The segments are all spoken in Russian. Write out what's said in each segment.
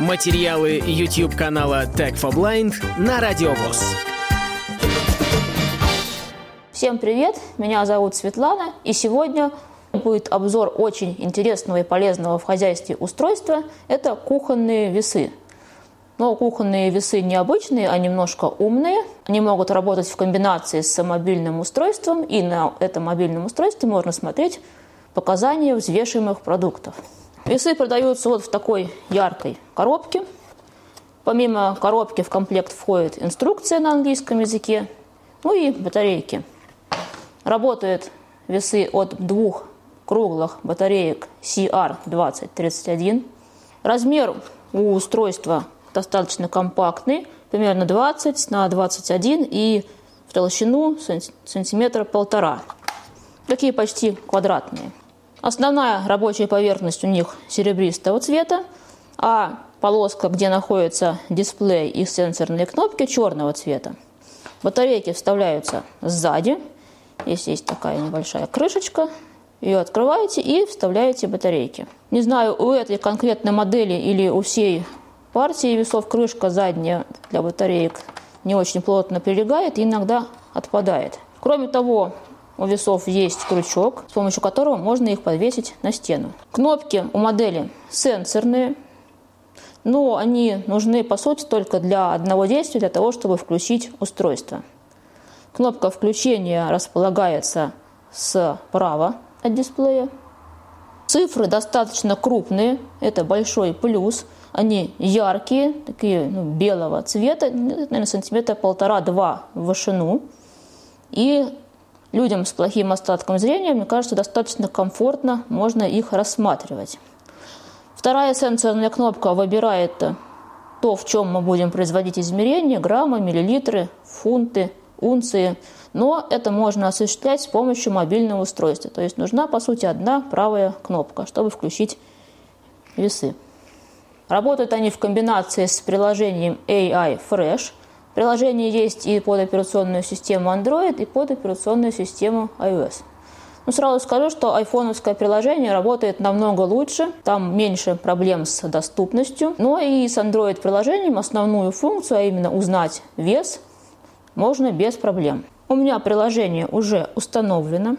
Материалы YouTube канала Tech for Blind на Радиовоз. Всем привет, меня зовут Светлана, и сегодня будет обзор очень интересного и полезного в хозяйстве устройства. Это кухонные весы. Но кухонные весы необычные, а немножко умные. Они могут работать в комбинации с мобильным устройством, и на этом мобильном устройстве можно смотреть показания взвешиваемых продуктов. Весы продаются вот в такой яркой коробке. Помимо коробки в комплект входит инструкция на английском языке, ну и батарейки. Работают весы от двух круглых батареек CR2031. Размер у устройства достаточно компактный, примерно 20 на 21 и в толщину сантиметра полтора. Такие почти квадратные. Основная рабочая поверхность у них серебристого цвета, а полоска, где находится дисплей и сенсорные кнопки, черного цвета. Батарейки вставляются сзади. Здесь есть такая небольшая крышечка. Ее открываете и вставляете батарейки. Не знаю, у этой конкретной модели или у всей партии весов крышка задняя для батареек не очень плотно прилегает и иногда отпадает. Кроме того, у весов есть крючок, с помощью которого можно их подвесить на стену. Кнопки у модели сенсорные, но они нужны по сути только для одного действия, для того, чтобы включить устройство. Кнопка включения располагается справа от дисплея. Цифры достаточно крупные, это большой плюс. Они яркие, такие ну, белого цвета, наверное, сантиметра полтора-два в вышину. И людям с плохим остатком зрения, мне кажется, достаточно комфортно можно их рассматривать. Вторая сенсорная кнопка выбирает то, в чем мы будем производить измерения, граммы, миллилитры, фунты, унции. Но это можно осуществлять с помощью мобильного устройства. То есть нужна, по сути, одна правая кнопка, чтобы включить весы. Работают они в комбинации с приложением AI Fresh. Приложение есть и под операционную систему Android, и под операционную систему iOS. Ну, сразу скажу, что айфоновское приложение работает намного лучше, там меньше проблем с доступностью. Но и с Android-приложением основную функцию, а именно узнать вес, можно без проблем. У меня приложение уже установлено.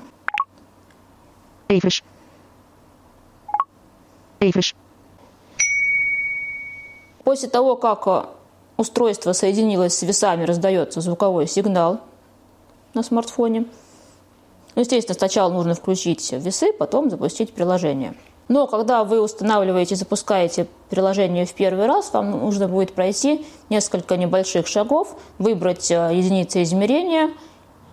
Эйфриш. Эйфриш. После того, как устройство соединилось с весами, раздается звуковой сигнал на смартфоне. Естественно, сначала нужно включить весы, потом запустить приложение. Но когда вы устанавливаете и запускаете приложение в первый раз, вам нужно будет пройти несколько небольших шагов, выбрать э, единицы измерения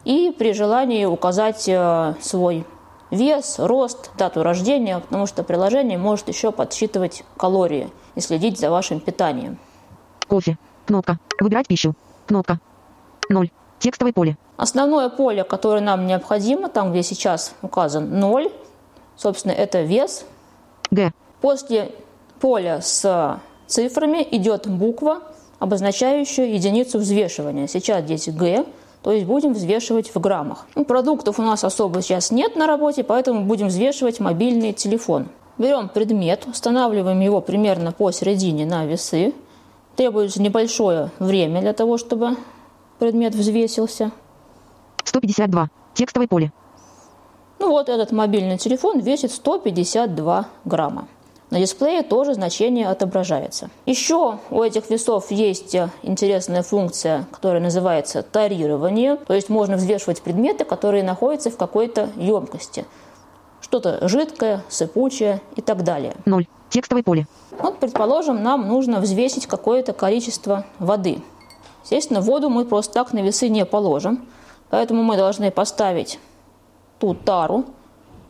и при желании указать э, свой вес, рост, дату рождения, потому что приложение может еще подсчитывать калории – и следить за вашим питанием. Кофе. Кнопка. Выбирать пищу. Кнопка. 0. Текстовое поле. Основное поле, которое нам необходимо, там, где сейчас указан 0, собственно, это вес. Г. После поля с цифрами идет буква, обозначающая единицу взвешивания. Сейчас здесь Г, то есть будем взвешивать в граммах. Ну, продуктов у нас особо сейчас нет на работе, поэтому будем взвешивать мобильный телефон. Берем предмет, устанавливаем его примерно посередине на весы. Требуется небольшое время для того, чтобы предмет взвесился. 152. Текстовое поле. Ну вот этот мобильный телефон весит 152 грамма. На дисплее тоже значение отображается. Еще у этих весов есть интересная функция, которая называется тарирование. То есть можно взвешивать предметы, которые находятся в какой-то емкости что-то жидкое, сыпучее и так далее. Ноль. Текстовое поле. Вот, предположим, нам нужно взвесить какое-то количество воды. Естественно, воду мы просто так на весы не положим, поэтому мы должны поставить ту тару,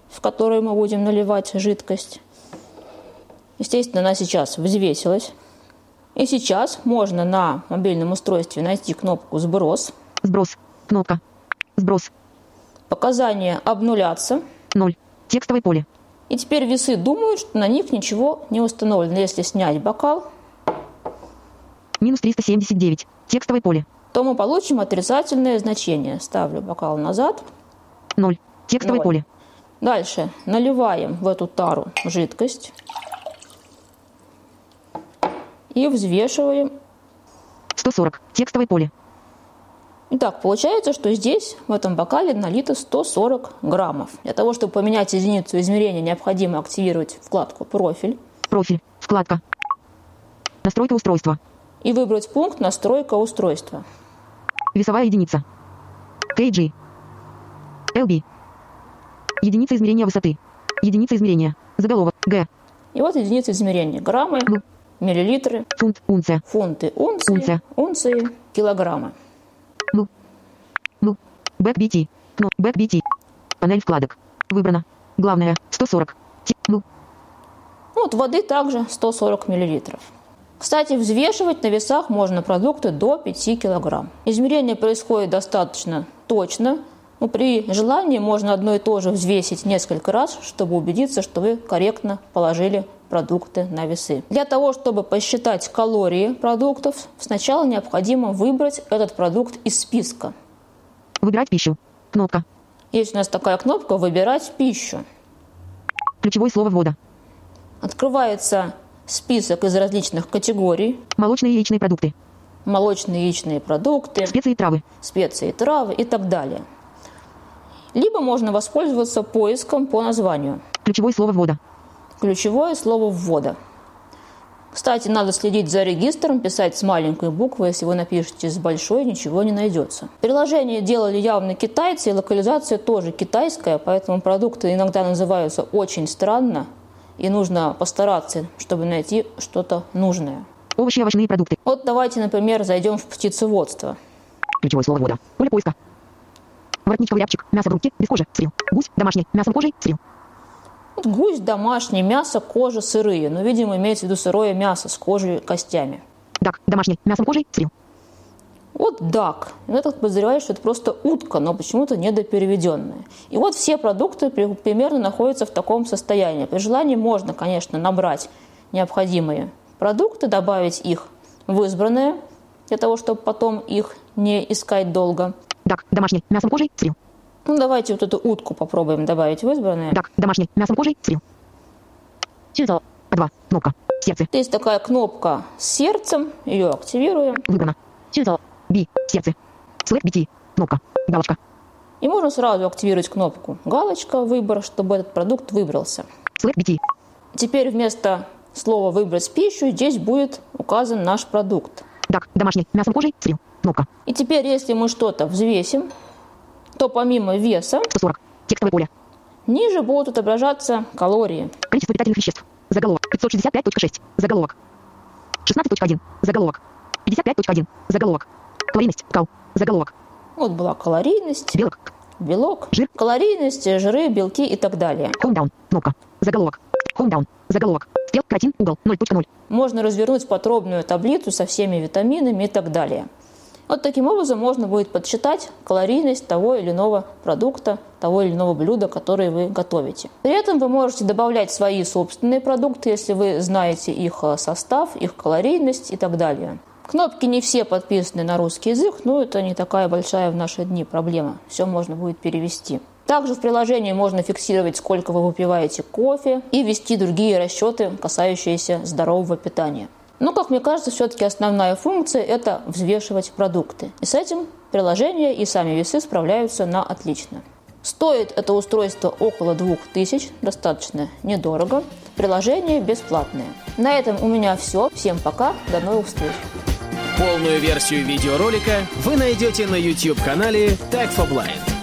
в которую мы будем наливать жидкость. Естественно, она сейчас взвесилась. И сейчас можно на мобильном устройстве найти кнопку «Сброс». Сброс. Кнопка. Сброс. Показания обнулятся. Ноль. Текстовое поле. И теперь весы думают, что на них ничего не установлено. Если снять бокал, минус 379, текстовое поле, то мы получим отрицательное значение. Ставлю бокал назад. 0, текстовое 0. поле. Дальше наливаем в эту тару жидкость. и взвешиваем. 140. Текстовое поле. Итак, получается, что здесь, в этом бокале, налито 140 граммов. Для того, чтобы поменять единицу измерения, необходимо активировать вкладку «Профиль» Профиль. Вкладка. Настройка устройства. и выбрать пункт «Настройка устройства». Весовая единица. KG. LB. Единица измерения высоты. Единица измерения. Заголовок. Г. И вот единицы измерения. Граммы, Ну. миллилитры, Фунт. Унция. фунты, унции, Унция. унции, килограммы. Ну. Ну. Back BT. Ну. Back BT. Панель вкладок. Выбрано. Главное. 140. Ти- Ну. Ну, Вот воды также 140 миллилитров. Кстати, взвешивать на весах можно продукты до 5 килограмм. Измерение происходит достаточно точно. но при желании можно одно и то же взвесить несколько раз, чтобы убедиться, что вы корректно положили продукты на весы. Для того, чтобы посчитать калории продуктов, сначала необходимо выбрать этот продукт из списка. Выбирать пищу. Кнопка. Есть у нас такая кнопка «Выбирать пищу». Ключевое слово ввода. Открывается список из различных категорий. Молочные и яичные продукты. Молочные яичные продукты, Специи и травы. специи, травы и так далее. Либо можно воспользоваться поиском по названию. Ключевое слово ввода. Ключевое слово ввода. Кстати, надо следить за регистром, писать с маленькой буквы. Если вы напишете с большой, ничего не найдется. Приложение делали явно китайцы, и локализация тоже китайская, поэтому продукты иногда называются очень странно, и нужно постараться, чтобы найти что-то нужное. Овощи и овощные продукты. Вот давайте, например, зайдем в птицеводство. Ключевое слово ввода. Поле поиска. Воротничковый рябчик. Мясо в рубке. Без кожи. Срил. Гусь. Домашний. Мясо кожей. Срил. Вот гусь домашний, мясо, кожа сырые. Но, видимо, имеется в виду сырое мясо с кожей костями. Дак. Домашний. Мясо кожей. Срил. Вот дак. Я так подозреваю, что это просто утка, но почему-то недопереведенная. И вот все продукты при- примерно находятся в таком состоянии. При желании можно, конечно, набрать необходимые продукты, добавить их в избранное, для того, чтобы потом их не искать долго. Дак. Домашний. Мясо кожей. Срил. Ну, давайте вот эту утку попробуем добавить в избранное. Дак. Домашний. Мясо кожей. Срил. А2. Кнопка. Сердце. Есть такая кнопка с сердцем, ее активируем. Выбрано. Би. Сердце. Слэк BT. Кнопка. Галочка. И можно сразу активировать кнопку галочка «Выбор», чтобы этот продукт выбрался. Слэк BT. Теперь вместо слова «выбрать пищу» здесь будет указан наш продукт. Дак. Домашний. Мясо кожей. Срил. Кнопка. И теперь, если мы что-то взвесим, то помимо веса 140. Текстовое поле. ниже будут отображаться калории. Количество питательных веществ. Заголовок. 565.6. Заголовок. 16.1. Заголовок. 55.1. Заголовок. Калорийность. Кал. Заголовок. Вот была калорийность, Белок. белок, Жир. калорийность, жиры, белки и так далее. Home down. Кнопка. Заголовок. Home down. Заголовок. Стрел. Каротин. Угол. 0.0. Можно развернуть подробную таблицу со всеми витаминами и так далее. Вот таким образом можно будет подсчитать калорийность того или иного продукта, того или иного блюда, которое вы готовите. При этом вы можете добавлять свои собственные продукты, если вы знаете их э, состав, их калорийность и так далее. Кнопки не все подписаны на русский язык, но это не такая большая в наши дни проблема. Все можно будет перевести. Также в приложении можно фиксировать, сколько вы выпиваете кофе и вести другие расчеты, касающиеся здорового питания. Но, как мне кажется, все-таки основная функция – это взвешивать продукты. И с этим приложение и сами весы справляются на отлично. Стоит это устройство около 2000, достаточно недорого. Приложение бесплатное. На этом у меня все. Всем пока, до новых встреч. Полную версию видеоролика вы найдете на YouTube-канале Tag for Blind.